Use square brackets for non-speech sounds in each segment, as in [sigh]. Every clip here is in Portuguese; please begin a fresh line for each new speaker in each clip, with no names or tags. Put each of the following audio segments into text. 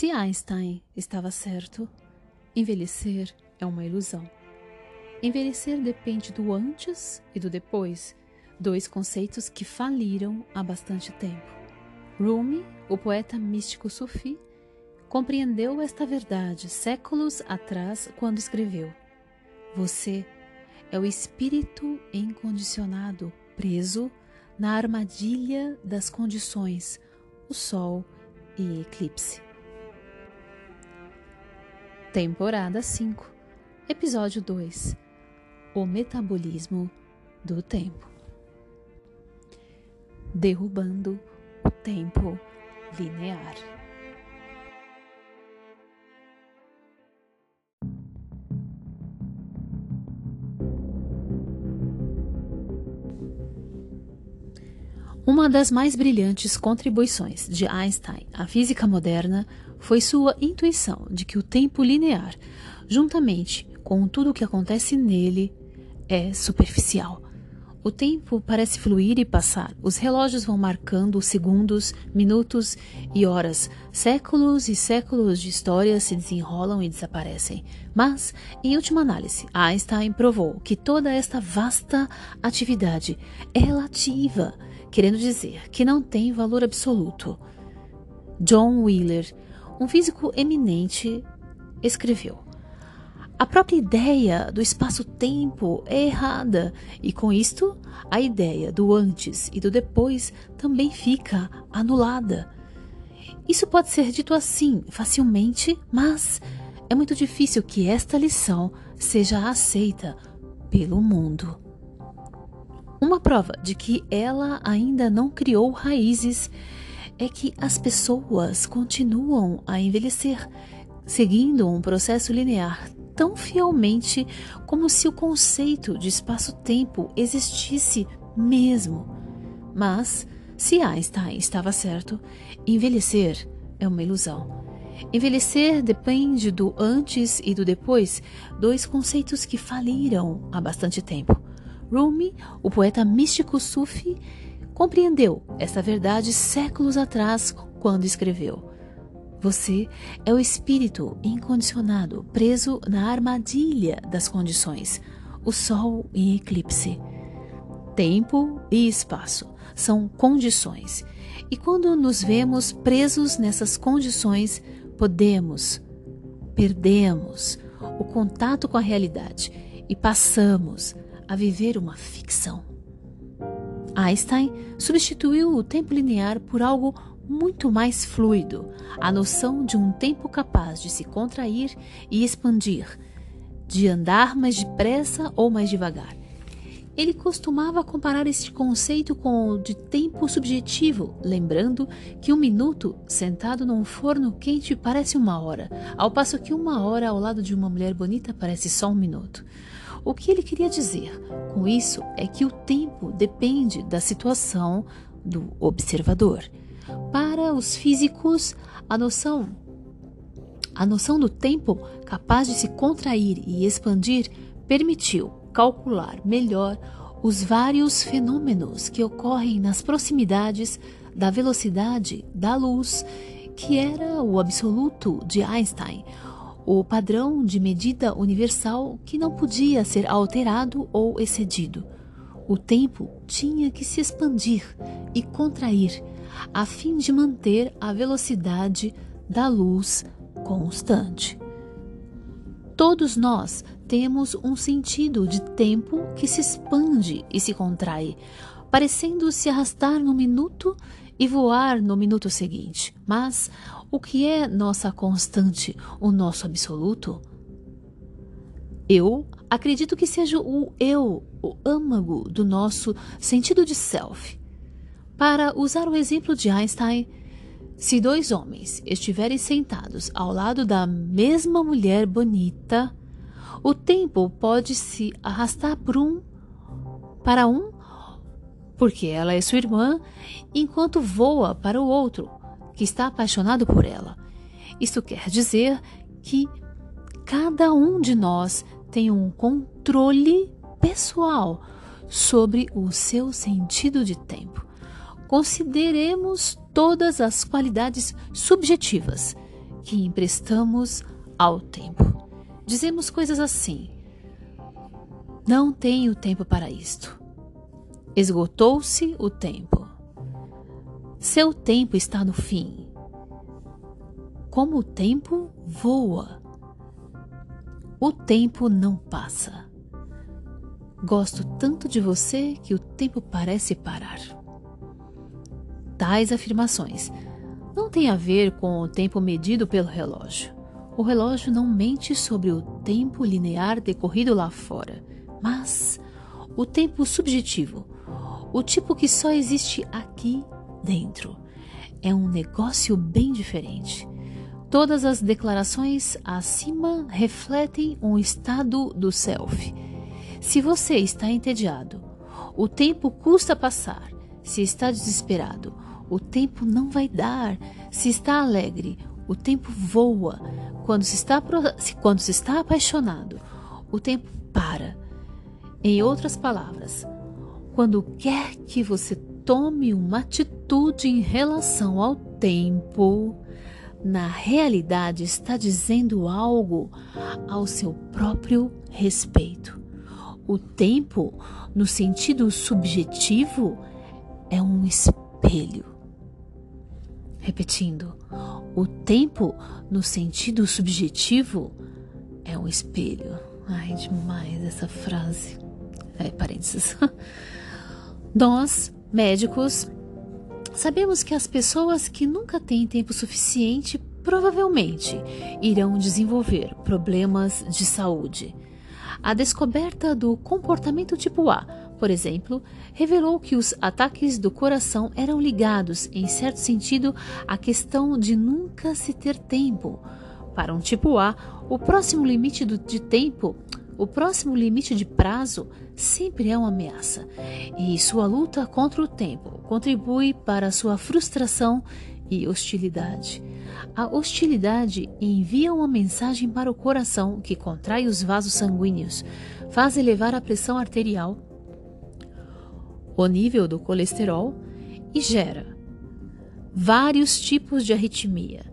Se Einstein estava certo, envelhecer é uma ilusão. Envelhecer depende do antes e do depois, dois conceitos que faliram há bastante tempo. Rumi, o poeta místico sufi, compreendeu esta verdade séculos atrás quando escreveu: Você é o espírito incondicionado preso na armadilha das condições, o sol e eclipse. Temporada 5, Episódio 2 O metabolismo do tempo. Derrubando o tempo linear. Uma das mais brilhantes contribuições de Einstein à física moderna foi sua intuição de que o tempo linear, juntamente com tudo o que acontece nele, é superficial. O tempo parece fluir e passar. Os relógios vão marcando segundos, minutos e horas. Séculos e séculos de história se desenrolam e desaparecem. Mas, em última análise, Einstein provou que toda esta vasta atividade é relativa, querendo dizer que não tem valor absoluto. John Wheeler um físico eminente escreveu: A própria ideia do espaço-tempo é errada, e com isto, a ideia do antes e do depois também fica anulada. Isso pode ser dito assim facilmente, mas é muito difícil que esta lição seja aceita pelo mundo. Uma prova de que ela ainda não criou raízes é que as pessoas continuam a envelhecer, seguindo um processo linear tão fielmente como se o conceito de espaço-tempo existisse mesmo. Mas, se Einstein estava certo, envelhecer é uma ilusão. Envelhecer depende do antes e do depois, dois conceitos que faliram há bastante tempo. Rumi, o poeta místico sufi, compreendeu essa verdade séculos atrás quando escreveu: Você é o espírito incondicionado preso na armadilha das condições, o sol em eclipse. Tempo e espaço são condições, e quando nos vemos presos nessas condições, podemos, perdemos o contato com a realidade e passamos a viver uma ficção. Einstein substituiu o tempo linear por algo muito mais fluido, a noção de um tempo capaz de se contrair e expandir, de andar mais depressa ou mais devagar. Ele costumava comparar este conceito com o de tempo subjetivo, lembrando que um minuto sentado num forno quente parece uma hora, ao passo que uma hora ao lado de uma mulher bonita parece só um minuto. O que ele queria dizer com isso é que o tempo depende da situação do observador. Para os físicos, a noção a noção do tempo capaz de se contrair e expandir permitiu calcular melhor os vários fenômenos que ocorrem nas proximidades da velocidade da luz, que era o absoluto de Einstein, o padrão de medida universal que não podia ser alterado ou excedido. O tempo tinha que se expandir e contrair, a fim de manter a velocidade da luz constante. Todos nós temos um sentido de tempo que se expande e se contrai, parecendo se arrastar no minuto e voar no minuto seguinte. Mas o que é nossa constante, o nosso absoluto? Eu acredito que seja o eu, o âmago do nosso sentido de self. Para usar o exemplo de Einstein, se dois homens estiverem sentados ao lado da mesma mulher bonita, o tempo pode se arrastar por um para um, porque ela é sua irmã, enquanto voa para o outro, que está apaixonado por ela. Isso quer dizer que cada um de nós tem um controle pessoal sobre o seu sentido de tempo. Consideremos todas as qualidades subjetivas que emprestamos ao tempo. Dizemos coisas assim: Não tenho tempo para isto. Esgotou-se o tempo. Seu tempo está no fim. Como o tempo voa. O tempo não passa. Gosto tanto de você que o tempo parece parar. Tais afirmações não têm a ver com o tempo medido pelo relógio. O relógio não mente sobre o tempo linear decorrido lá fora, mas o tempo subjetivo, o tipo que só existe aqui dentro. É um negócio bem diferente. Todas as declarações acima refletem um estado do self se você está entediado, o tempo custa passar. Se está desesperado, o tempo não vai dar. Se está alegre, o tempo voa. Quando se está, quando se está apaixonado, o tempo para. Em outras palavras, quando quer que você tome uma atitude em relação ao tempo, na realidade está dizendo algo ao seu próprio respeito. O tempo, no sentido subjetivo, é um espelho. Repetindo, o tempo, no sentido subjetivo, é um espelho. Ai, demais essa frase. É, parênteses. [laughs] Nós, médicos, sabemos que as pessoas que nunca têm tempo suficiente provavelmente irão desenvolver problemas de saúde. A descoberta do comportamento tipo A, por exemplo, revelou que os ataques do coração eram ligados, em certo sentido, à questão de nunca se ter tempo. Para um tipo A, o próximo limite de tempo, o próximo limite de prazo, sempre é uma ameaça, e sua luta contra o tempo contribui para sua frustração e hostilidade. A hostilidade envia uma mensagem para o coração que contrai os vasos sanguíneos, faz elevar a pressão arterial, o nível do colesterol e gera vários tipos de arritmia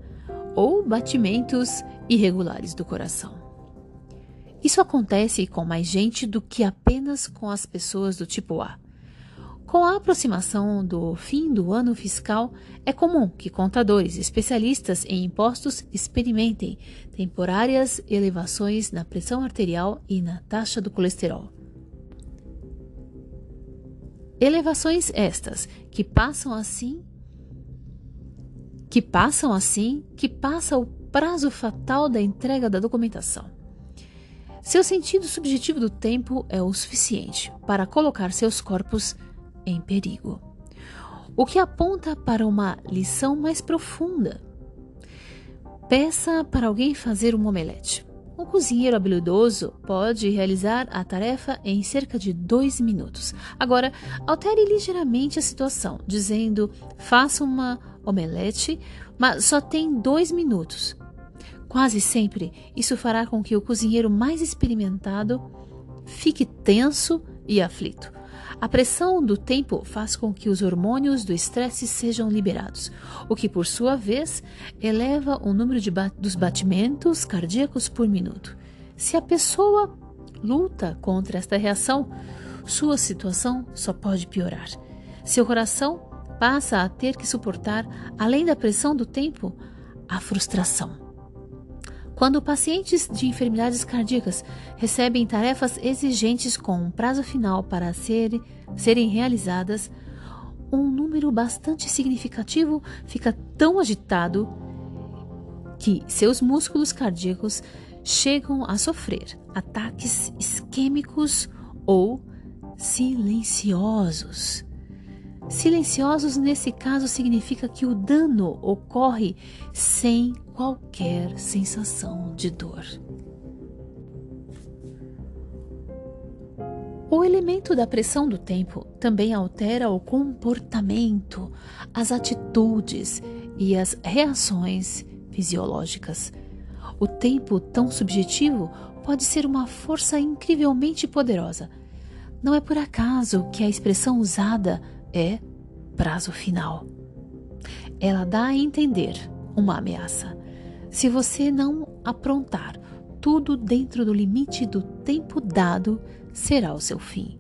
ou batimentos irregulares do coração. Isso acontece com mais gente do que apenas com as pessoas do tipo A. Com a aproximação do fim do ano fiscal, é comum que contadores especialistas em impostos experimentem temporárias elevações na pressão arterial e na taxa do colesterol. Elevações estas que passam assim que passam assim que passa o prazo fatal da entrega da documentação. Seu sentido subjetivo do tempo é o suficiente para colocar seus corpos em perigo. O que aponta para uma lição mais profunda. Peça para alguém fazer um omelete. Um cozinheiro habilidoso pode realizar a tarefa em cerca de dois minutos. Agora, altere ligeiramente a situação, dizendo: faça uma omelete, mas só tem dois minutos. Quase sempre, isso fará com que o cozinheiro mais experimentado fique tenso e aflito. A pressão do tempo faz com que os hormônios do estresse sejam liberados, o que, por sua vez, eleva o número ba dos batimentos cardíacos por minuto. Se a pessoa luta contra esta reação, sua situação só pode piorar. Seu coração passa a ter que suportar, além da pressão do tempo, a frustração. Quando pacientes de enfermidades cardíacas recebem tarefas exigentes com um prazo final para ser, serem realizadas, um número bastante significativo fica tão agitado que seus músculos cardíacos chegam a sofrer ataques isquêmicos ou silenciosos. Silenciosos nesse caso significa que o dano ocorre sem qualquer sensação de dor. O elemento da pressão do tempo também altera o comportamento, as atitudes e as reações fisiológicas. O tempo tão subjetivo pode ser uma força incrivelmente poderosa. Não é por acaso que a expressão usada é prazo final. Ela dá a entender uma ameaça. Se você não aprontar tudo dentro do limite do tempo dado, será o seu fim.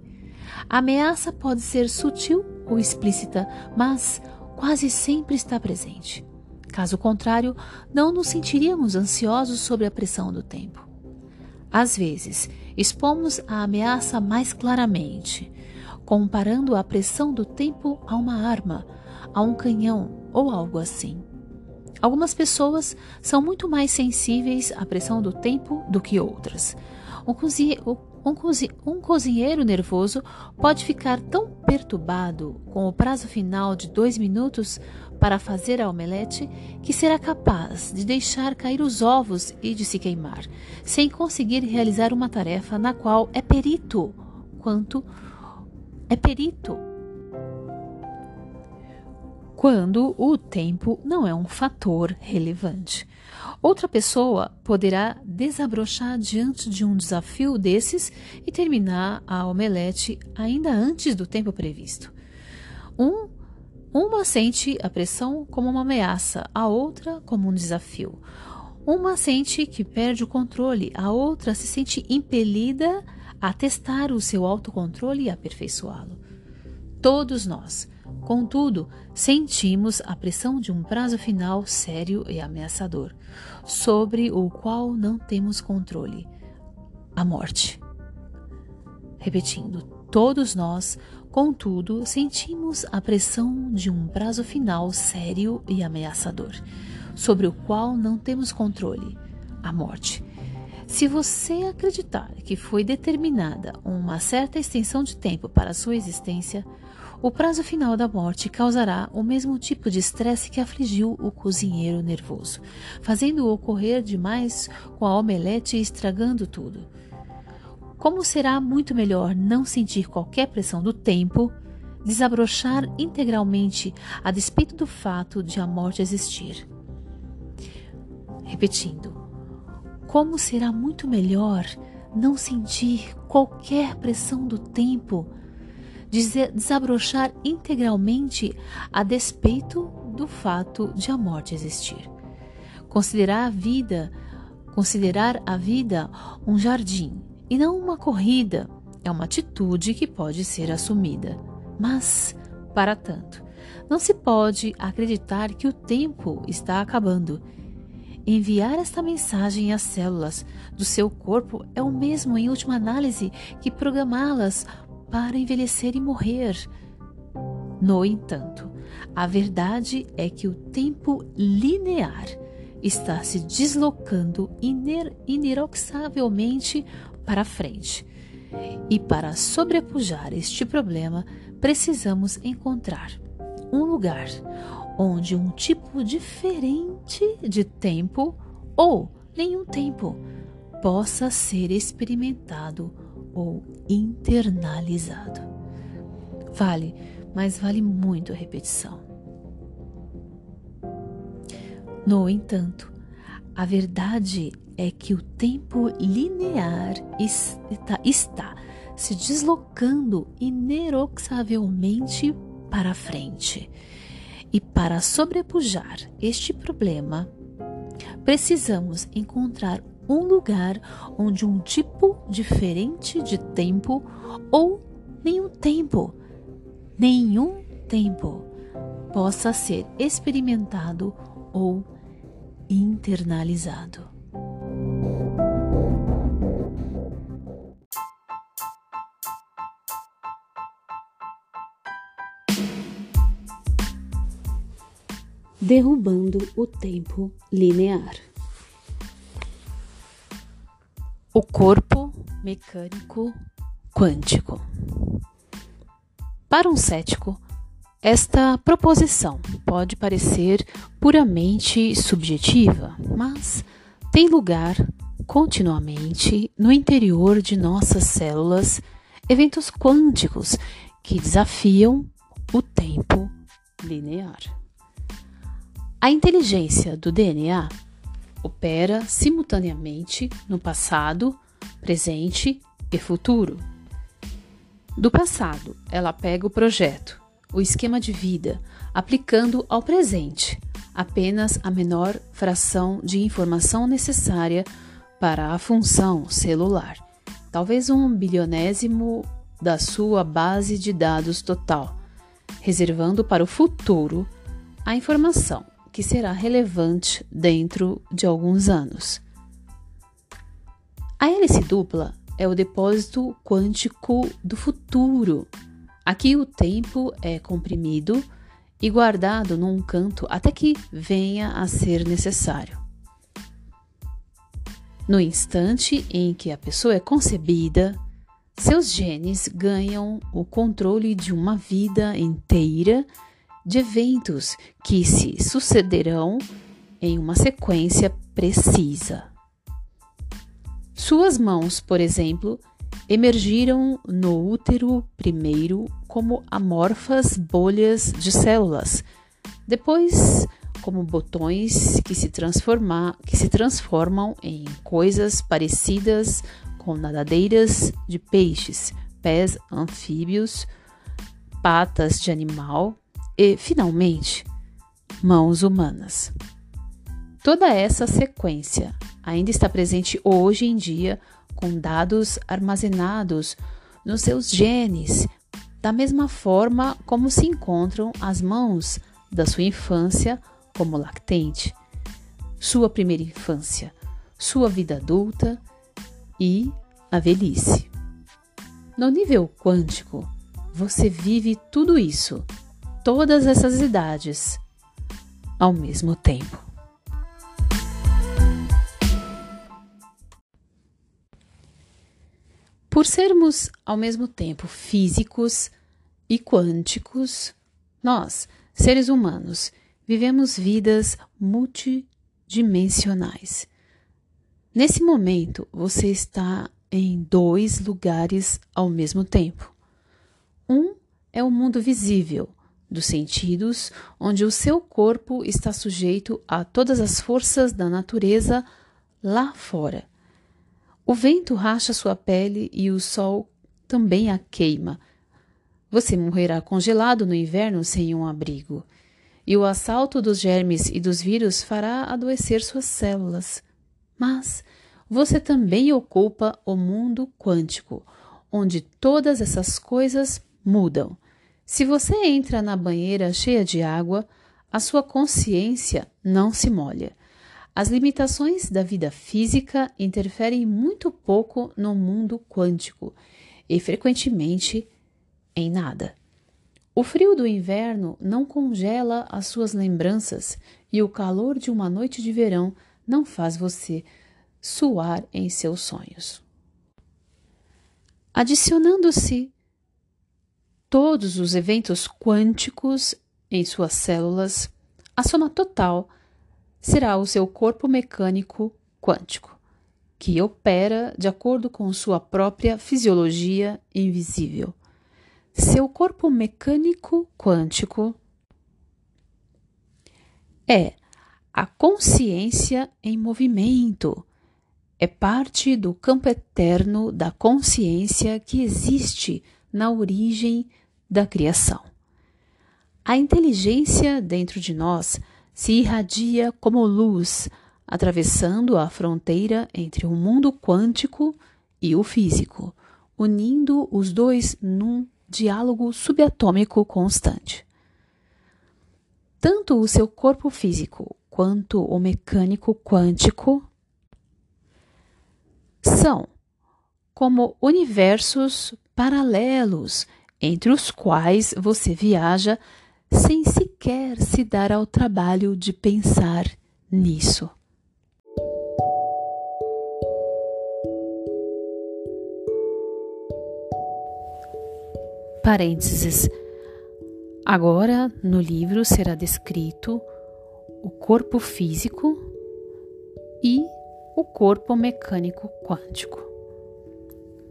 A ameaça pode ser sutil ou explícita, mas quase sempre está presente. Caso contrário, não nos sentiríamos ansiosos sobre a pressão do tempo. Às vezes, expomos a ameaça mais claramente, comparando a pressão do tempo a uma arma, a um canhão ou algo assim. Algumas pessoas são muito mais sensíveis à pressão do tempo do que outras. Um, cozinhe um, um cozinheiro nervoso pode ficar tão perturbado com o prazo final de dois minutos para fazer a omelete que será capaz de deixar cair os ovos e de se queimar, sem conseguir realizar uma tarefa na qual é perito quanto é perito quando o tempo não é um fator relevante. Outra pessoa poderá desabrochar diante de um desafio desses e terminar a omelete ainda antes do tempo previsto. Um, uma sente a pressão como uma ameaça, a outra como um desafio. Uma sente que perde o controle, a outra se sente impelida a testar o seu autocontrole e aperfeiçoá-lo. Todos nós Contudo, sentimos a pressão de um prazo final sério e ameaçador, sobre o qual não temos controle: a morte. Repetindo, todos nós, contudo, sentimos a pressão de um prazo final sério e ameaçador, sobre o qual não temos controle: a morte. Se você acreditar que foi determinada uma certa extensão de tempo para sua existência, o prazo final da morte causará o mesmo tipo de estresse que afligiu o cozinheiro nervoso, fazendo-o ocorrer demais com a omelete e estragando tudo. Como será muito melhor não sentir qualquer pressão do tempo, desabrochar integralmente a despeito do fato de a morte existir. Repetindo, como será muito melhor não sentir qualquer pressão do tempo desabrochar integralmente a despeito do fato de a morte existir. Considerar a vida, considerar a vida um jardim e não uma corrida é uma atitude que pode ser assumida. Mas, para tanto, não se pode acreditar que o tempo está acabando. Enviar esta mensagem às células do seu corpo é o mesmo, em última análise, que programá-las para envelhecer e morrer. No entanto, a verdade é que o tempo linear está se deslocando iner ineroxavelmente para frente. E para sobrepujar este problema, precisamos encontrar um lugar onde um tipo diferente de tempo ou nenhum tempo possa ser experimentado ou internalizado. Vale, mas vale muito a repetição. No entanto, a verdade é que o tempo linear está, está se deslocando ineroxavelmente para frente. E para sobrepujar este problema, precisamos encontrar um lugar onde um tipo diferente de tempo ou nenhum tempo, nenhum tempo possa ser experimentado ou internalizado. Derrubando o tempo linear. O corpo mecânico quântico. Para um cético, esta proposição pode parecer puramente subjetiva, mas tem lugar continuamente no interior de nossas células eventos quânticos que desafiam o tempo linear. A inteligência do DNA opera simultaneamente no passado, presente e futuro. Do passado, ela pega o projeto, o esquema de vida, aplicando ao presente, apenas a menor fração de informação necessária para a função celular, talvez um bilionésimo da sua base de dados total, reservando para o futuro a informação que será relevante dentro de alguns anos. A hélice dupla é o depósito quântico do futuro. Aqui o tempo é comprimido e guardado num canto até que venha a ser necessário. No instante em que a pessoa é concebida, seus genes ganham o controle de uma vida inteira de eventos que se sucederão em uma sequência precisa. Suas mãos, por exemplo, emergiram no útero primeiro como amorfas bolhas de células, depois como botões que se, que se transformam em coisas parecidas com nadadeiras de peixes, pés anfíbios, patas de animal e, finalmente, mãos humanas. Toda essa sequência ainda está presente hoje em dia com dados armazenados nos seus genes, da mesma forma como se encontram as mãos da sua infância como lactente, sua primeira infância, sua vida adulta e a velhice. No nível quântico, você vive tudo isso, todas essas idades, ao mesmo tempo. Por sermos ao mesmo tempo físicos e quânticos, nós, seres humanos, vivemos vidas multidimensionais. Nesse momento, você está em dois lugares ao mesmo tempo. Um é o mundo visível, dos sentidos, onde o seu corpo está sujeito a todas as forças da natureza lá fora. O vento racha sua pele e o sol também a queima. Você morrerá congelado no inverno sem um abrigo. E o assalto dos germes e dos vírus fará adoecer suas células. Mas você também ocupa o mundo quântico, onde todas essas coisas mudam. Se você entra na banheira cheia de água, a sua consciência não se molha. As limitações da vida física interferem muito pouco no mundo quântico e frequentemente em nada. O frio do inverno não congela as suas lembranças e o calor de uma noite de verão não faz você suar em seus sonhos. Adicionando-se todos os eventos quânticos em suas células, a soma total será o seu corpo mecânico quântico, que opera de acordo com sua própria fisiologia invisível. Seu corpo mecânico quântico é a consciência em movimento é parte do campo eterno da consciência que existe na origem da criação. A inteligência dentro de nós se irradia como luz, atravessando a fronteira entre o mundo quântico e o físico, unindo os dois num diálogo subatômico constante. Tanto o seu corpo físico quanto o mecânico quântico são como universos paralelos entre os quais você viaja sem sequer se dar ao trabalho de pensar nisso. Parênteses. Agora, no livro será descrito o corpo físico e o corpo mecânico quântico.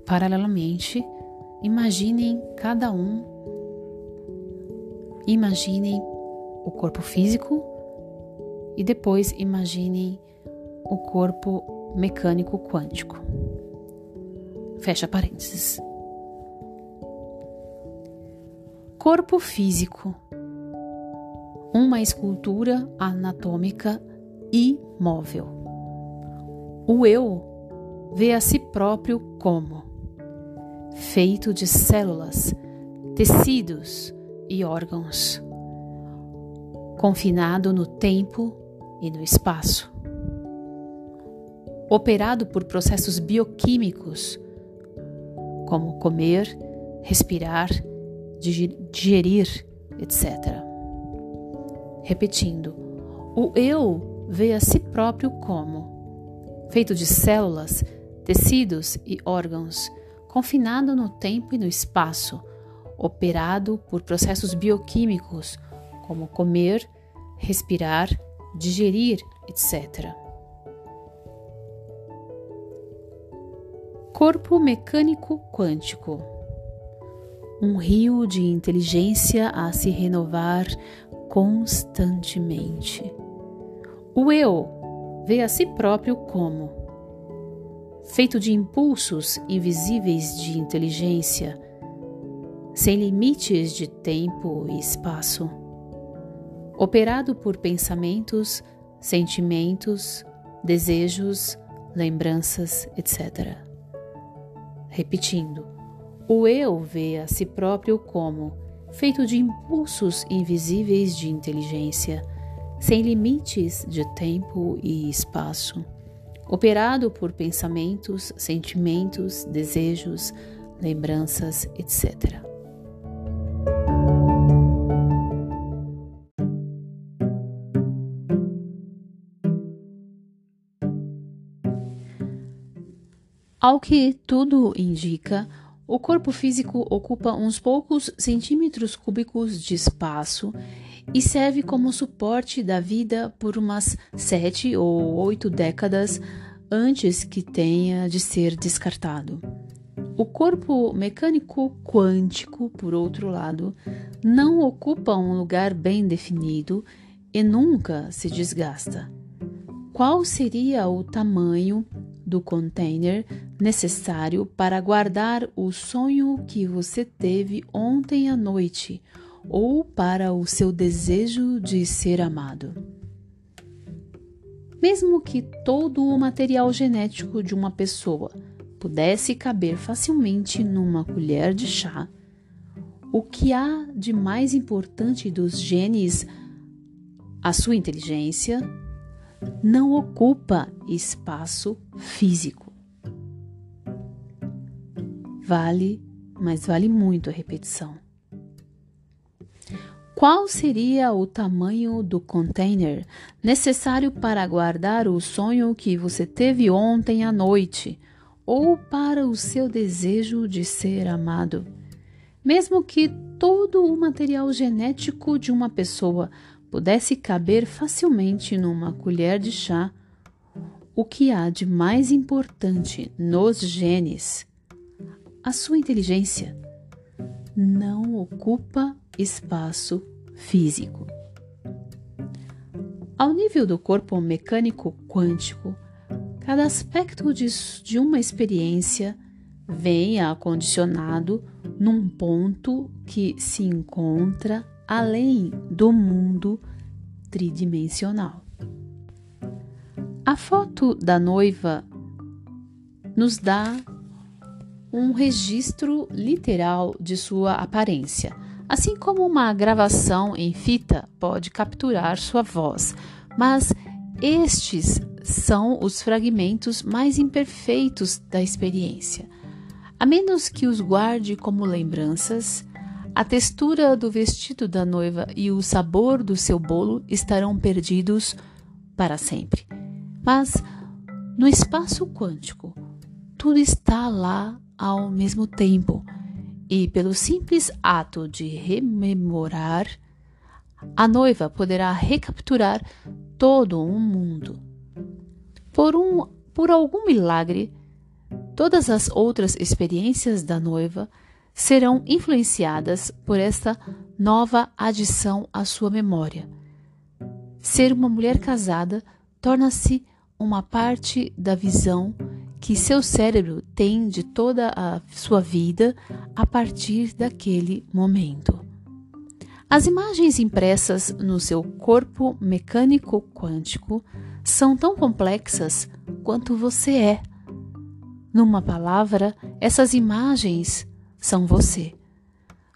Paralelamente, imaginem cada um, imaginem o corpo físico e depois imaginem o corpo mecânico quântico. Fecha parênteses. Corpo físico. Um uma escultura anatômica imóvel. O eu vê a si próprio como feito de células, tecidos e órgãos, confinado no tempo e no espaço, operado por processos bioquímicos como comer, respirar, digerir, etc. Repetindo, o eu vê a si próprio como feito de células, tecidos e órgãos, confinado no tempo e no espaço, operado por processos bioquímicos como comer, respirar, digerir, etc. Corpo mecânico quântico um rio de inteligência a se renovar constantemente. O eu vê a si próprio como feito de impulsos invisíveis de inteligência, sem limites de tempo e espaço, operado por pensamentos, sentimentos, desejos, lembranças, etc. Repetindo, o eu vê a si próprio como feito de impulsos invisíveis de inteligência, sem limites de tempo e espaço, operado por pensamentos, sentimentos, desejos, lembranças, etc. Ao que tudo indica, o corpo físico ocupa uns poucos centímetros cúbicos de espaço e serve como suporte da vida por umas sete ou oito décadas antes que tenha de ser descartado. O corpo mecânico quântico, por outro lado, não ocupa um lugar bem definido e nunca se desgasta. Qual seria o tamanho do container necessário para guardar o sonho que você teve ontem à noite ou para o seu desejo de ser amado. Mesmo que todo o material genético de uma pessoa pudesse caber facilmente numa colher de chá, o que há de mais importante dos genes, a sua inteligência, não ocupa espaço físico. Vale, mas vale muito a repetição. Qual seria o tamanho do container necessário para guardar o sonho que você teve ontem à noite ou para o seu desejo de ser amado? Mesmo que todo o material genético de uma pessoa pudesse caber facilmente numa colher de chá, o que há de mais importante nos genes, a sua inteligência, não ocupa espaço físico. Ao nível do corpo mecânico quântico, cada aspecto de, uma experiência vem acondicionado num ponto que se encontra além do mundo tridimensional. A foto da noiva nos dá um registro literal de sua aparência, assim como uma gravação em fita pode capturar sua voz, mas estes são os fragmentos mais imperfeitos da experiência. A menos que os guarde como lembranças, a textura do vestido da noiva e o sabor do seu bolo estarão perdidos para sempre. Mas no espaço quântico, tudo está lá ao mesmo tempo, e pelo simples ato de rememorar, a noiva poderá recapturar todo um mundo. Por, um, por algum milagre, todas as outras experiências da noiva serão influenciadas por esta nova adição à sua memória. Ser uma mulher casada torna-se uma parte da visão que seu cérebro tem de toda a sua vida a partir daquele momento. As imagens impressas no seu corpo mecânico quântico são tão complexas quanto você é. Numa palavra, essas imagens são você.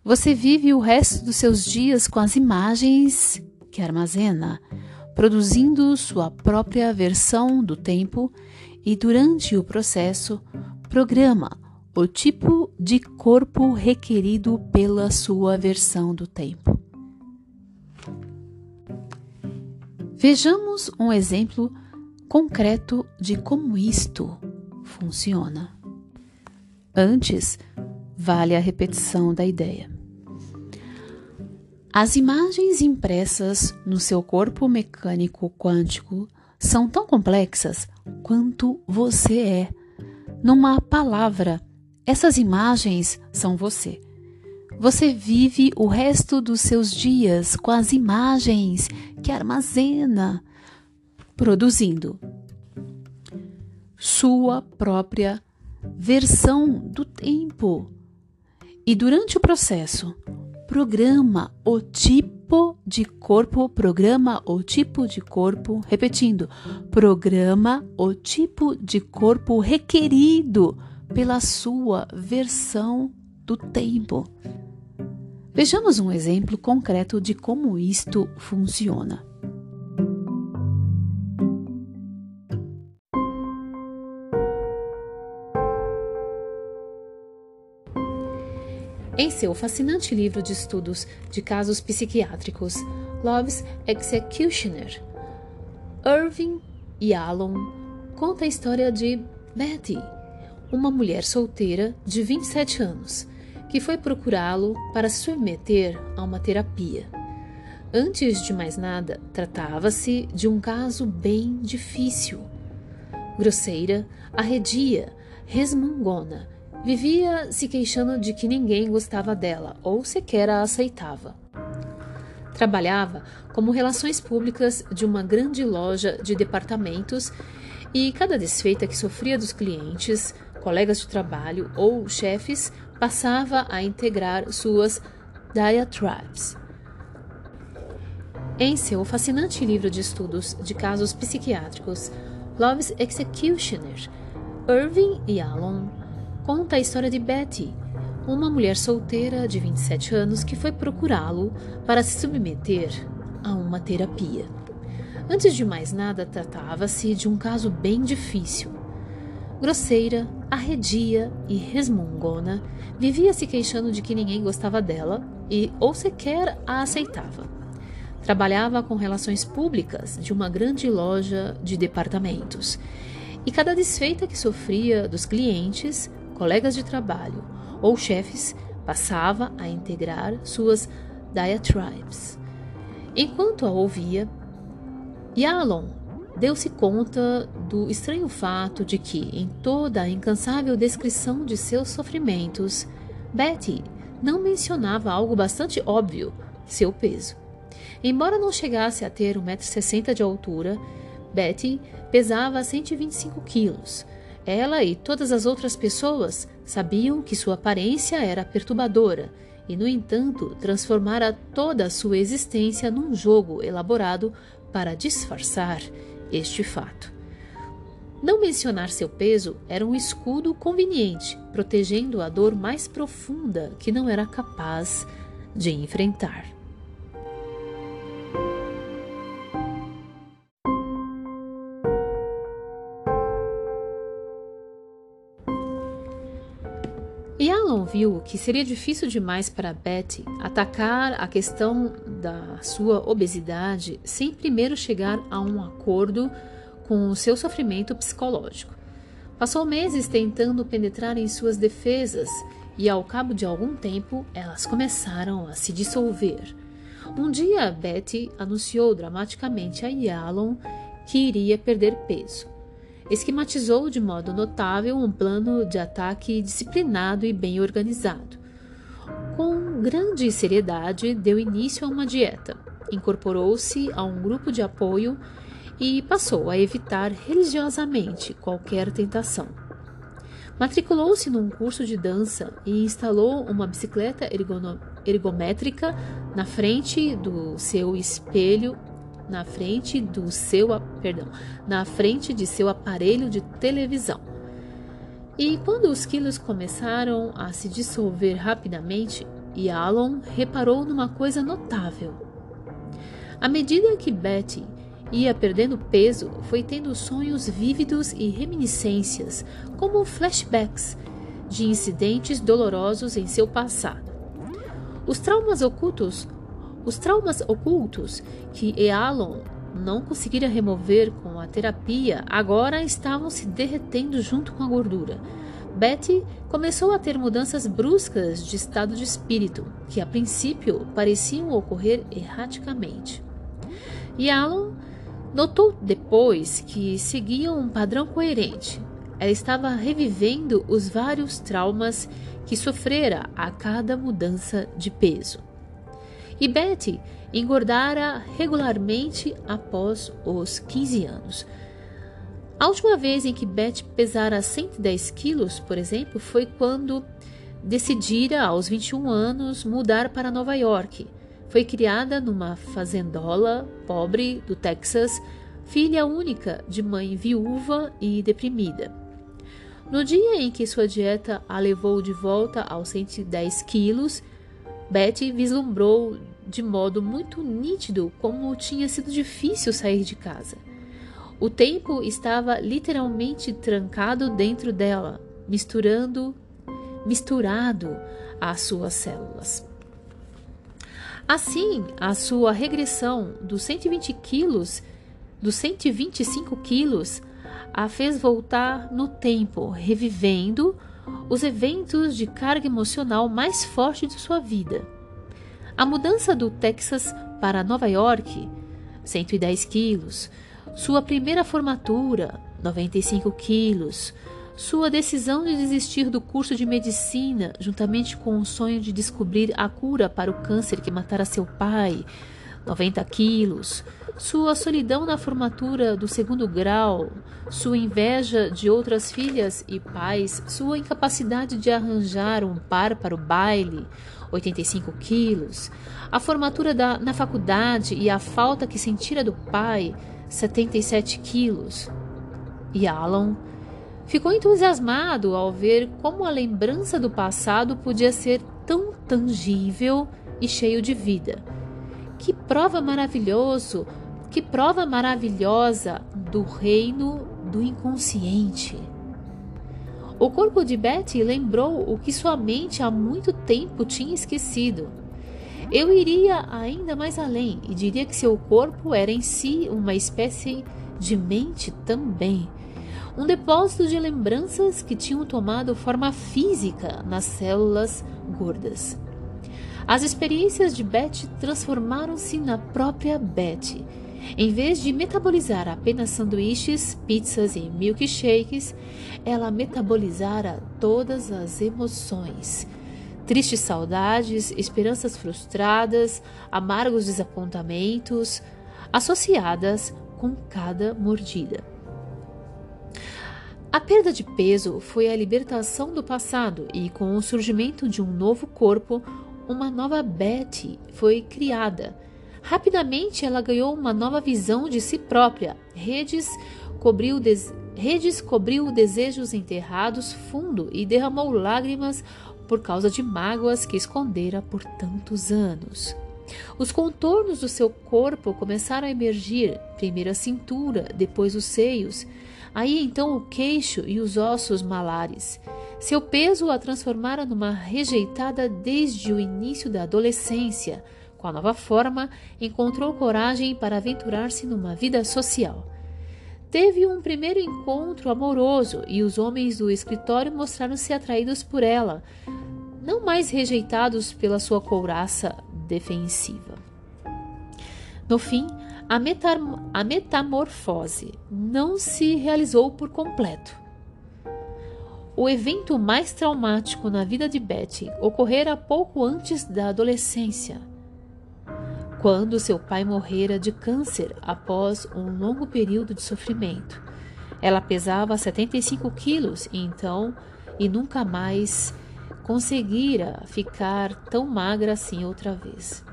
Você vive o resto dos seus dias com as imagens que armazena, produzindo sua própria versão do tempo e, durante o processo, programa o tipo de corpo requerido pela sua versão do tempo. Vejamos um exemplo concreto de como isto funciona. Antes, vale a repetição da ideia. As imagens impressas no seu corpo mecânico quântico são tão complexas quanto você é. Numa palavra, essas imagens são você. Você vive o resto dos seus dias com as imagens que armazena, produzindo sua própria versão do tempo. E durante o processo, programa o tipo de corpo, programa o tipo de corpo, repetindo, programa o tipo de corpo requerido pela sua versão do tempo. Vejamos um exemplo concreto de como isto funciona. Em seu fascinante livro de estudos de casos psiquiátricos, Love's Executioner, Irving Yalom conta a história de Betty, uma mulher solteira de 27 anos que foi procurá-lo para se submeter a uma terapia. Antes de mais nada, tratava-se de um caso bem difícil. Grosseira, arredia, resmungona, vivia se queixando de que ninguém gostava dela ou sequer a aceitava. Trabalhava como relações públicas de uma grande loja de departamentos e cada desfeita que sofria dos clientes, colegas de trabalho ou chefes passava a integrar suas diatribes. Em seu fascinante livro de estudos de casos psiquiátricos, Love's Executioner, Irving Yalom conta a história de Betty, uma mulher solteira de 27 anos que foi procurá-lo para se submeter a uma terapia. Antes de mais nada, tratava-se de um caso bem difícil grosseira, arredia e resmungona, vivia se queixando de que ninguém gostava dela e ou sequer a aceitava. Trabalhava com relações públicas de uma grande loja de departamentos. E cada desfeita que sofria dos clientes, colegas de trabalho ou chefes passava a integrar suas diatribes. Enquanto a ouvia, Yalon deu-se conta do estranho fato de que, em toda a incansável descrição de seus sofrimentos, Betty não mencionava algo bastante óbvio: seu peso. Embora não chegasse a ter 1,60m de altura, Betty pesava 125 quilos. Ela e todas as outras pessoas sabiam que sua aparência era perturbadora e, no entanto, transformara toda a sua existência num jogo elaborado para disfarçar este fato. Não mencionar seu peso era um escudo conveniente, protegendo a dor mais profunda que não era capaz de enfrentar. Viu que seria difícil demais para Betty atacar a questão da sua obesidade sem primeiro chegar a um acordo com o seu sofrimento psicológico. Passou meses tentando penetrar em suas defesas e, ao cabo de algum tempo, elas começaram a se dissolver. Um dia, Betty anunciou dramaticamente a Yalon que iria perder peso esquematizou de modo notável um plano de ataque disciplinado e bem organizado. Com grande seriedade, deu início a uma dieta, incorporou-se a um grupo de apoio e passou a evitar religiosamente qualquer tentação. Matriculou-se num curso de dança e instalou uma bicicleta ergométrica na frente do seu espelho, na frente do seu, perdão, na frente de seu aparelho de televisão. E quando os quilos começaram a se dissolver rapidamente, Yalon reparou numa coisa notável. À medida que Betty ia perdendo peso, foi tendo sonhos vívidos e reminiscências, como flashbacks de incidentes dolorosos em seu passado. Os traumas ocultos, os traumas ocultos que Ealon não conseguira remover com a terapia agora estavam se derretendo junto com a gordura. Betty começou a ter mudanças bruscas de estado de espírito, que a princípio pareciam ocorrer erraticamente. E Alan notou depois que seguiam um padrão coerente. Ela estava revivendo os vários traumas que sofrera a cada mudança de peso. E Betty engordara regularmente após os 15 anos. A última vez em que Betty pesara 110 quilos, por exemplo, foi quando decidira, aos 21 anos, mudar para Nova York. Foi criada numa fazendola pobre do Texas, filha única de mãe viúva e deprimida. No dia em que sua dieta a levou de volta aos 110 quilos, Betty vislumbrou de modo muito nítido como tinha sido difícil sair de casa. O tempo estava literalmente trancado dentro dela, misturando, misturado às suas células. Assim, a sua regressão dos 120 quilos, dos 125 quilos, a fez voltar no tempo, revivendo os eventos de carga emocional mais forte de sua vida. A mudança do Texas para Nova York, 110 quilos, sua primeira formatura, 95 quilos, sua decisão de desistir do curso de medicina, juntamente com o sonho de descobrir a cura para o câncer que matara seu pai, 90 quilos, sua solidão na formatura do segundo grau, sua inveja de outras filhas e pais, sua incapacidade de arranjar um par para o baile, 85 quilos, a formatura da, na faculdade e a falta que sentira do pai, 77 quilos. E Alan ficou entusiasmado ao ver como a lembrança do passado podia ser tão tangível e cheio de vida. Que prova maravilhoso, que prova maravilhosa do reino do inconsciente. O corpo de Betty lembrou o que sua mente há muito tempo tinha esquecido. Eu iria ainda mais além e diria que seu corpo era em si uma espécie de mente também. Um depósito de lembranças que tinham tomado forma física nas células gordas. As experiências de Betty transformaram-se na própria Betty. Em vez de metabolizar apenas sanduíches, pizzas e milkshakes, ela metabolizara todas as emoções. Tristes saudades, esperanças frustradas, amargos desapontamentos, associadas com cada mordida. A perda de peso foi a libertação do passado e, com o surgimento de um novo corpo, uma nova Betty foi criada. Rapidamente ela ganhou uma nova visão de si própria. Redes cobriu, des... Redes cobriu desejos enterrados fundo e derramou lágrimas por causa de mágoas que escondera por tantos anos. Os contornos do seu corpo começaram a emergir, primeiro a cintura, depois os seios, aí então o queixo e os ossos malares. Seu peso a transformara numa rejeitada desde o início da adolescência. Com a nova forma, encontrou coragem para aventurar-se numa vida social. Teve um primeiro encontro amoroso e os homens do escritório mostraram-se atraídos por ela, não mais rejeitados pela sua couraça defensiva. No fim, a, metam a metamorfose não se realizou por completo. O evento mais traumático na vida de Betty ocorrera pouco antes da adolescência, quando seu pai morrera de câncer após um longo período de sofrimento. Ela pesava 75 quilos e então e nunca mais conseguira ficar tão magra assim outra vez.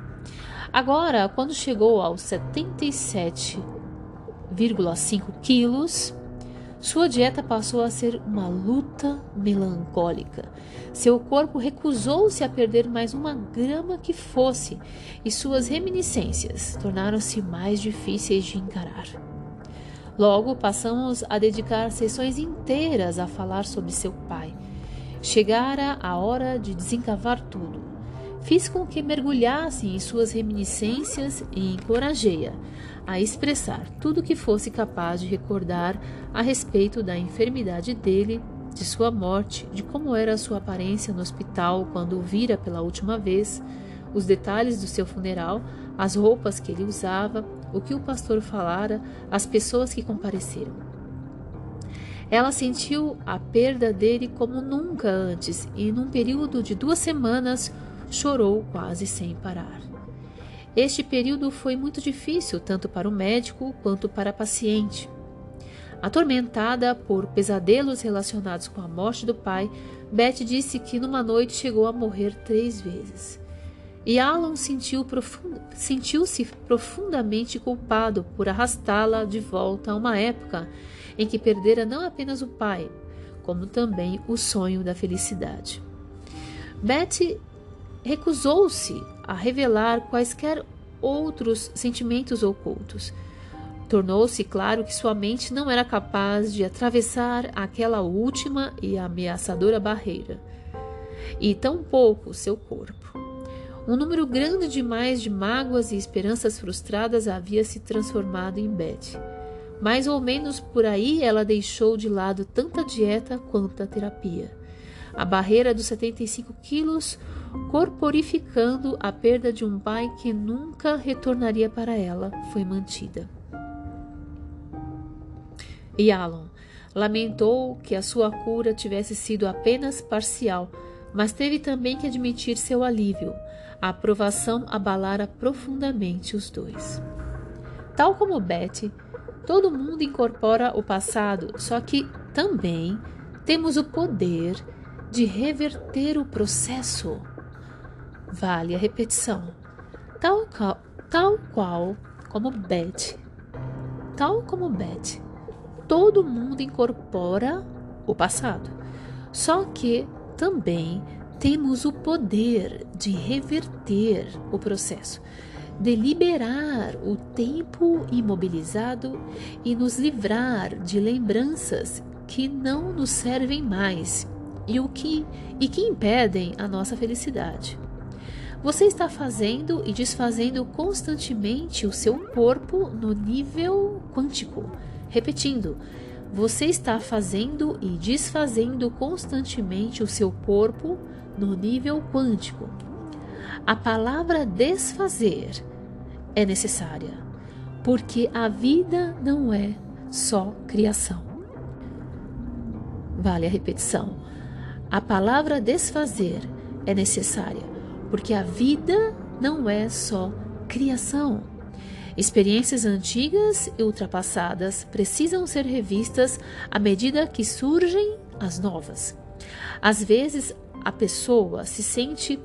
Agora, quando chegou aos 77,5 quilos, sua dieta passou a ser uma luta melancólica. Seu corpo recusou-se a perder mais uma grama que fosse, e suas reminiscências tornaram-se mais difíceis de encarar. Logo, passamos a dedicar sessões inteiras a falar sobre seu pai. Chegara a hora de desencavar tudo. Fiz com que mergulhasse em suas reminiscências e encorajei-a a expressar tudo o que fosse capaz de recordar a respeito da enfermidade dele, de sua morte, de como era a sua aparência no hospital quando o vira pela última vez, os detalhes do seu funeral, as roupas que ele usava, o que o pastor falara, as pessoas que compareceram. Ela sentiu a perda dele como nunca antes e, num período de duas semanas, chorou quase sem parar. Este período foi muito difícil tanto para o médico quanto para a paciente. Atormentada por pesadelos relacionados com a morte do pai, Beth disse que numa noite chegou a morrer três vezes. E Alan sentiu-se profundamente culpado por arrastá-la de volta a uma época em que perdera não apenas o pai, como também o sonho da felicidade. Beth recusou-se a revelar quaisquer outros sentimentos ocultos. Tornou-se claro que sua mente não era capaz de atravessar aquela última e ameaçadora barreira, e tampouco seu corpo. Um número grande demais de mágoas e esperanças frustradas havia se transformado em Beth. Mais ou menos por aí ela deixou de lado tanta dieta quanto a terapia. A barreira dos 75 quilos corporificando a perda de um pai que nunca retornaria para ela, foi mantida. E Alan lamentou que a sua cura tivesse sido apenas parcial, mas teve também que admitir seu alívio. A aprovação abalara profundamente os dois. Tal como Betty, todo mundo incorpora o passado, só que também temos o poder de reverter o processo vale a repetição. Tal, qual, tal qual como Beth, tal como Beth, todo mundo incorpora o passado. Só que também temos o poder de reverter o processo, de liberar o tempo imobilizado e nos livrar de lembranças que não nos servem mais e o que e que impedem a nossa felicidade. Você está fazendo e desfazendo constantemente o seu corpo no nível quântico. Repetindo, você está fazendo e desfazendo constantemente o seu corpo no nível quântico. A palavra desfazer é necessária, porque a vida não é só criação. Vale a repetição. A palavra desfazer é necessária, porque a vida não é só criação. Experiências antigas e ultrapassadas precisam ser revistas à medida que surgem as novas. Às vezes, a pessoa se sente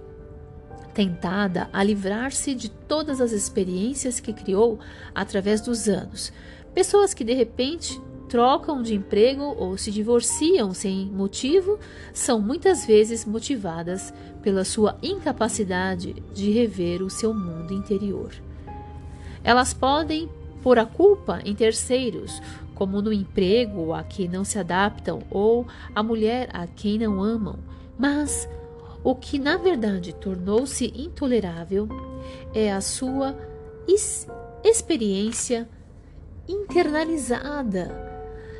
tentada a livrar-se de todas as experiências que criou através dos anos. Pessoas que de repente trocam de emprego ou se divorciam sem motivo são muitas vezes motivadas pela sua incapacidade de rever o seu mundo interior. Elas podem pôr a culpa em terceiros, como no emprego a que não se adaptam ou a mulher a quem não amam, mas o que na verdade tornou-se intolerável é a sua experiência internalizada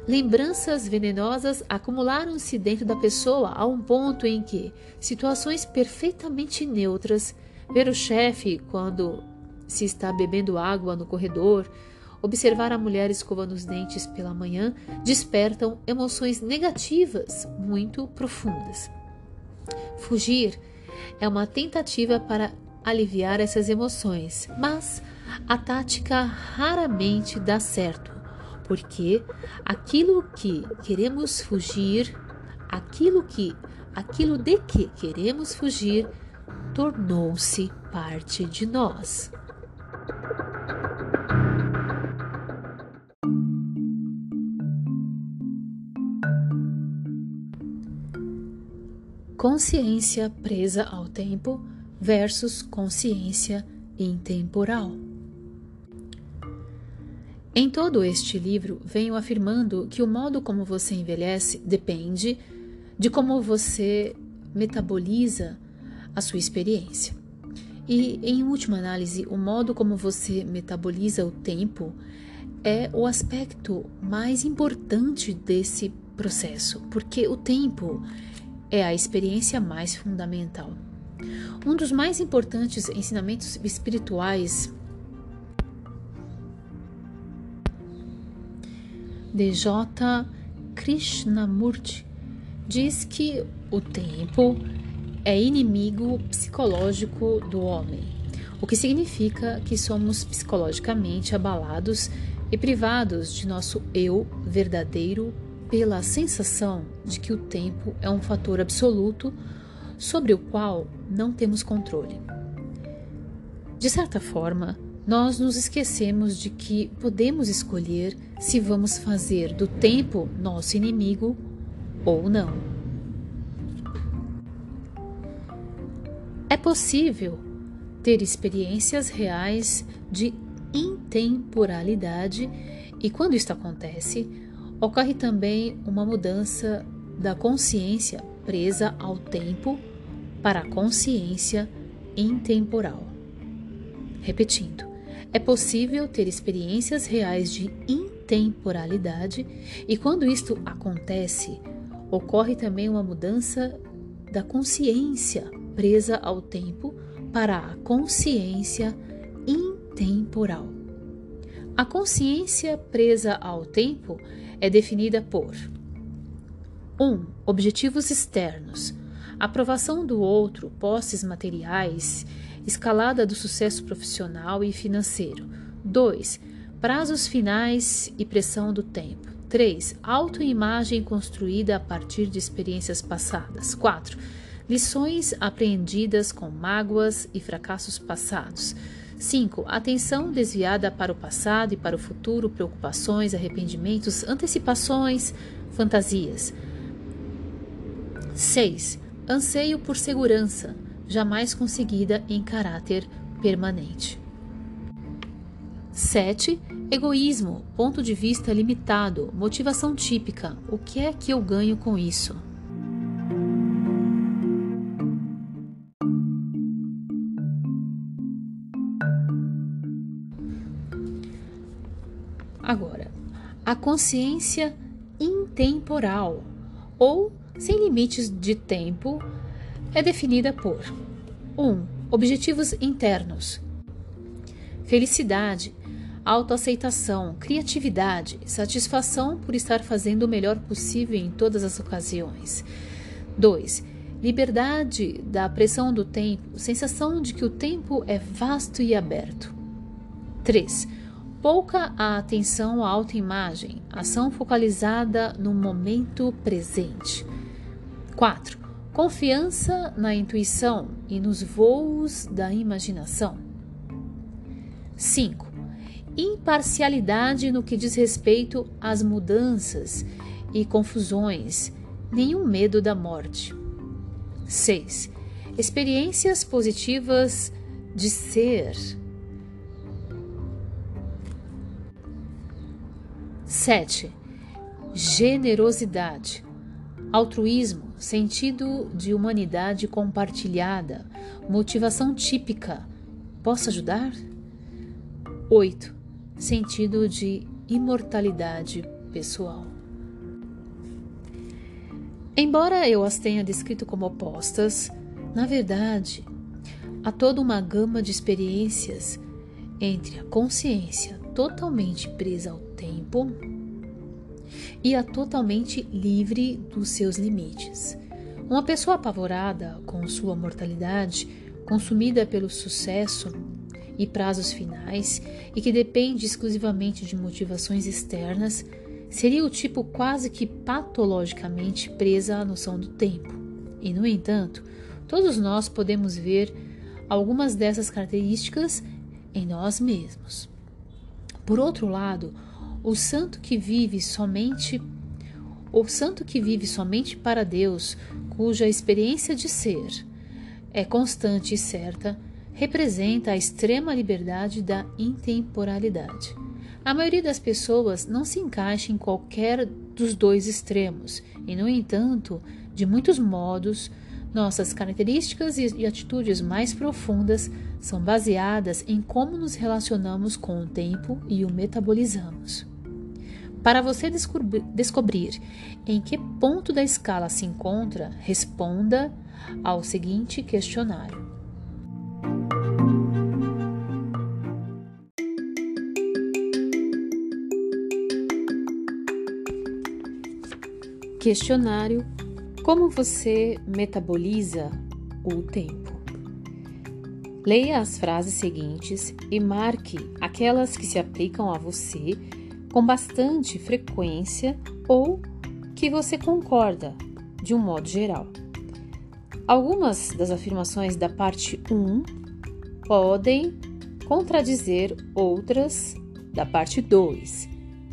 Lembranças venenosas acumularam-se dentro da pessoa a um ponto em que situações perfeitamente neutras, ver o chefe quando se está bebendo água no corredor, observar a mulher escovando os dentes pela manhã, despertam emoções negativas muito profundas. Fugir é uma tentativa para aliviar essas emoções, mas a tática raramente dá certo porque aquilo que queremos fugir, aquilo que aquilo de que queremos fugir tornou-se parte de nós. Consciência presa ao tempo versus consciência intemporal. Em todo este livro, venho afirmando que o modo como você envelhece depende de como você metaboliza a sua experiência. E, em última análise, o modo como você metaboliza o tempo é o aspecto mais importante desse processo, porque o tempo é a experiência mais fundamental. Um dos mais importantes ensinamentos espirituais de J. Krishnamurti diz que o tempo é inimigo psicológico do homem, o que significa que somos psicologicamente abalados e privados de nosso eu verdadeiro pela sensação de que o tempo é um fator absoluto sobre o qual não temos controle. De certa forma, nós nos esquecemos de que podemos escolher se vamos fazer do tempo nosso inimigo ou não. É possível ter experiências reais de intemporalidade e, quando isso acontece, ocorre também uma mudança da consciência presa ao tempo para a consciência intemporal. Repetindo, é possível ter experiências reais de intemporalidade e, quando isto acontece, ocorre também uma mudança da consciência presa ao tempo para a consciência intemporal. A consciência presa ao tempo é definida por 1. Um, objetivos externos, aprovação do outro, posses materiais, escalada do sucesso profissional e financeiro. 2. Prazos finais e pressão do tempo. 3. Autoimagem construída a partir de experiências passadas. 4 lições aprendidas com mágoas e fracassos passados. 5. Atenção desviada para o passado e para o futuro, preocupações, arrependimentos, antecipações, fantasias. 6. Anseio por segurança, jamais conseguida em caráter permanente. 7. Egoísmo, ponto de vista limitado, motivação típica. O que é que eu ganho com isso? Agora, a consciência intemporal, ou sem limites de tempo, é definida por 1. Um, objetivos internos. Felicidade, autoaceitação, criatividade, satisfação por estar fazendo o melhor possível em todas as ocasiões. 2. Liberdade da pressão do tempo, sensação de que o tempo é vasto e aberto. 3 pouca atenção à autoimagem, ação focalizada no momento presente. 4. Confiança na intuição e nos voos da imaginação. 5. Imparcialidade no que diz respeito às mudanças e confusões, nenhum medo da morte. 6. Experiências positivas de ser 7. Generosidade. Altruísmo, sentido de humanidade compartilhada, motivação típica. Posso ajudar? 8. Sentido de imortalidade pessoal. Embora eu as tenha descrito como opostas, na verdade, há toda uma gama de experiências entre a consciência totalmente presa ao tempo e a totalmente livre dos seus limites. Uma pessoa apavorada com sua mortalidade, consumida pelo sucesso e prazos finais e que depende exclusivamente de motivações externas, seria o tipo quase que patologicamente presa à noção do tempo E, no entanto, todos nós podemos ver algumas dessas características em nós mesmos. Por outro lado, o santo que vive somente o santo que vive somente para Deus, cuja experiência de ser é constante e certa, representa a extrema liberdade da intemporalidade. A maioria das pessoas não se encaixa em qualquer dos dois extremos, e, no entanto, de muitos modos, nossas características e atitudes mais profundas são baseadas em como nos relacionamos com o tempo e o metabolizamos. Para você descobrir em que ponto da escala se encontra, responda ao seguinte questionário. Questionário como você metaboliza o tempo? Leia as frases seguintes e marque aquelas que se aplicam a você com bastante frequência ou que você concorda de um modo geral. Algumas das afirmações da parte 1 podem contradizer outras da parte 2,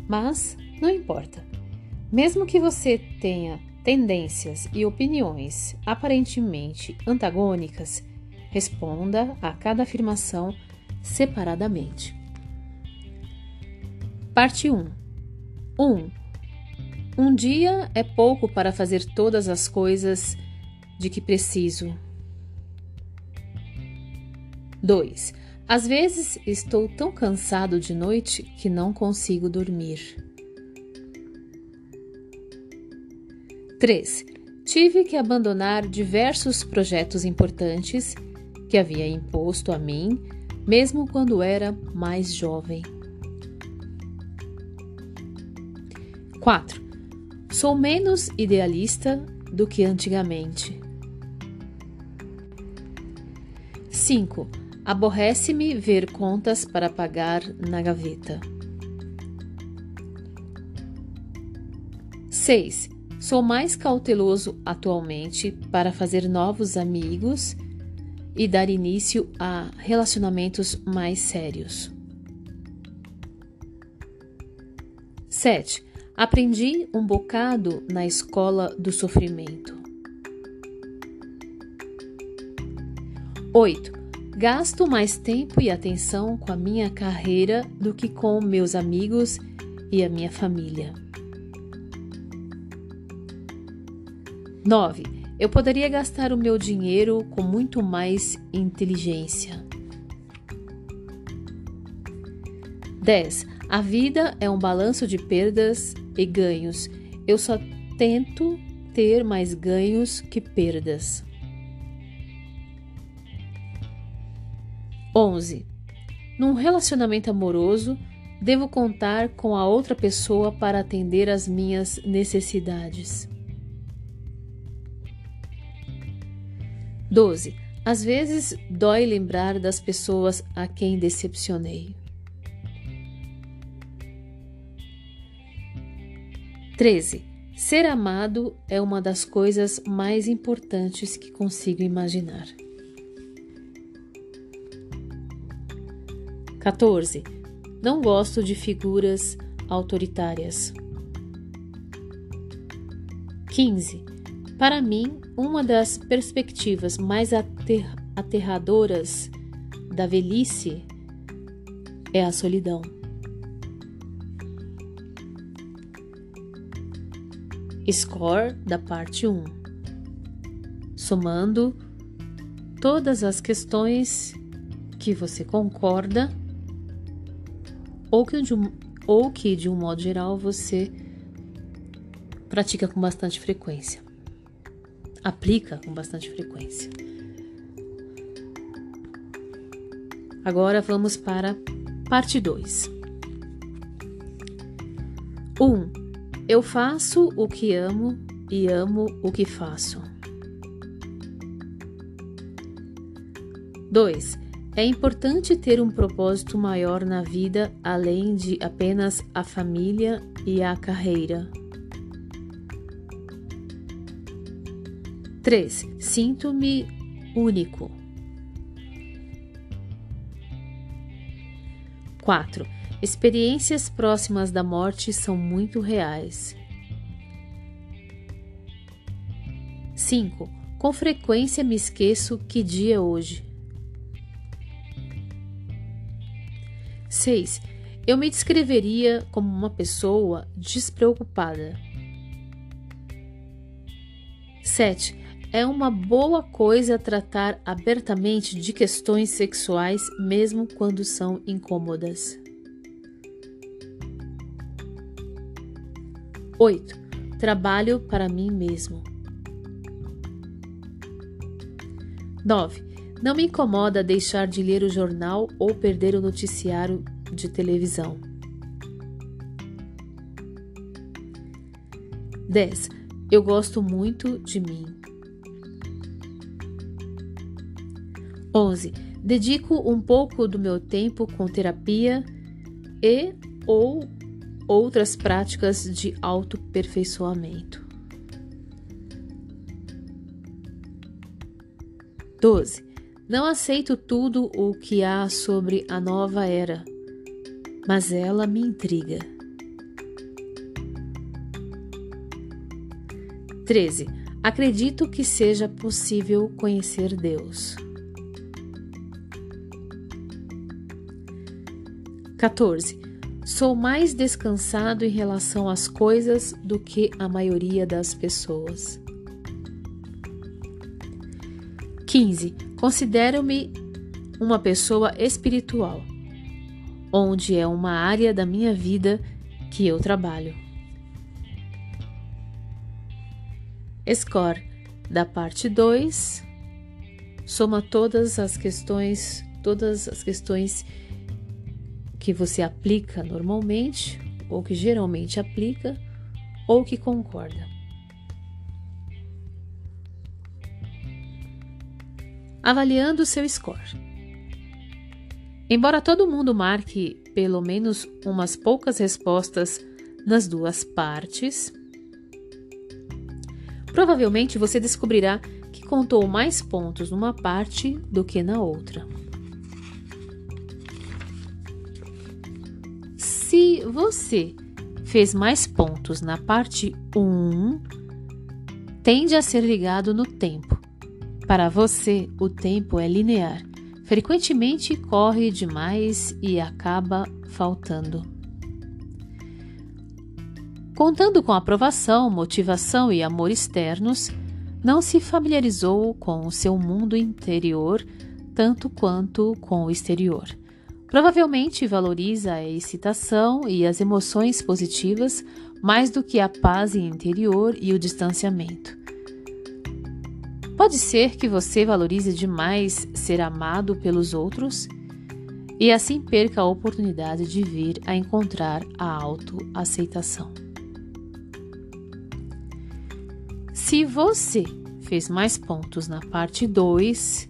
mas não importa. Mesmo que você tenha tendências e opiniões aparentemente antagônicas, responda a cada afirmação separadamente. Parte 1. 1. Um dia é pouco para fazer todas as coisas de que preciso. 2. Às vezes estou tão cansado de noite que não consigo dormir. 3. Tive que abandonar diversos projetos importantes que havia imposto a mim, mesmo quando era mais jovem. 4. Sou menos idealista do que antigamente. 5. Aborrece-me ver contas para pagar na gaveta. 6. Sou mais cauteloso atualmente para fazer novos amigos e dar início a relacionamentos mais sérios. 7. Aprendi um bocado na escola do sofrimento. 8. Gasto mais tempo e atenção com a minha carreira do que com meus amigos e a minha família. 9. Eu poderia gastar o meu dinheiro com muito mais inteligência. 10. A vida é um balanço de perdas e ganhos. Eu só tento ter mais ganhos que perdas. 11. Num relacionamento amoroso, devo contar com a outra pessoa para atender às minhas necessidades. 12. Às vezes dói lembrar das pessoas a quem decepcionei. 13. Ser amado é uma das coisas mais importantes que consigo imaginar. 14. Não gosto de figuras autoritárias. 15. Para mim, uma das perspectivas mais ater aterradoras da velhice é a solidão. Score da parte 1. Somando todas as questões que você concorda ou que de um, ou que de um modo geral você pratica com bastante frequência aplica com bastante frequência. Agora vamos para parte 2. Eu faço o que amo e amo o que faço. 2. É importante ter um propósito maior na vida além de apenas a família e a carreira. 3. Sinto-me único. 4. Experiências próximas da morte são muito reais. 5. Com frequência me esqueço que dia é hoje. 6. Eu me descreveria como uma pessoa despreocupada. 7. É uma boa coisa tratar abertamente de questões sexuais, mesmo quando são incômodas. 8. Trabalho para mim mesmo. 9. Não me incomoda deixar de ler o jornal ou perder o noticiário de televisão. 10. Eu gosto muito de mim. 11. Dedico um pouco do meu tempo com terapia e ou outras práticas de autoperfeiçoamento. 12. Não aceito tudo o que há sobre a nova era, mas ela me intriga. 13. Acredito que seja possível conhecer Deus. 14. Sou mais descansado em relação às coisas do que a maioria das pessoas. 15. Considero-me uma pessoa espiritual, onde é uma área da minha vida que eu trabalho. Score da parte 2 soma todas as questões, todas as questões que você aplica normalmente, ou que geralmente aplica, ou que concorda. Avaliando o seu score. Embora todo mundo marque pelo menos umas poucas respostas nas duas partes, provavelmente você descobrirá que contou mais pontos numa parte do que na outra. Se você fez mais pontos na parte 1, tende a ser ligado no tempo. Para você, o tempo é linear. Frequentemente corre demais e acaba faltando. Contando com aprovação, motivação e amor externos, não se familiarizou com o seu mundo interior tanto quanto com o exterior. Provavelmente valoriza a excitação e as emoções positivas mais do que a paz interior e o distanciamento. Pode ser que você valorize demais ser amado pelos outros e assim perca a oportunidade de vir a encontrar a autoaceitação. Se você fez mais pontos na parte 2,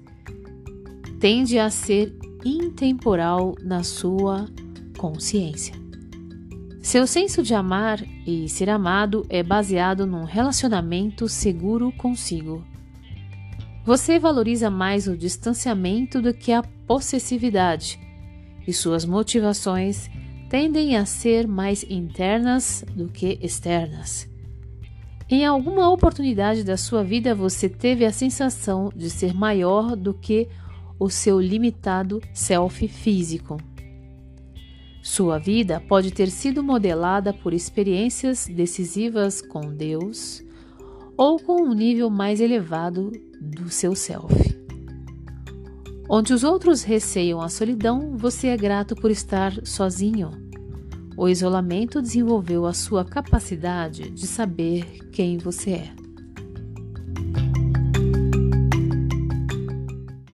tende a ser intemporal na sua consciência. Seu senso de amar e ser amado é baseado num relacionamento seguro consigo. Você valoriza mais o distanciamento do que a possessividade, e suas motivações tendem a ser mais internas do que externas. Em alguma oportunidade da sua vida você teve a sensação de ser maior do que o seu limitado self físico. Sua vida pode ter sido modelada por experiências decisivas com Deus ou com um nível mais elevado do seu self. Onde os outros receiam a solidão, você é grato por estar sozinho. O isolamento desenvolveu a sua capacidade de saber quem você é.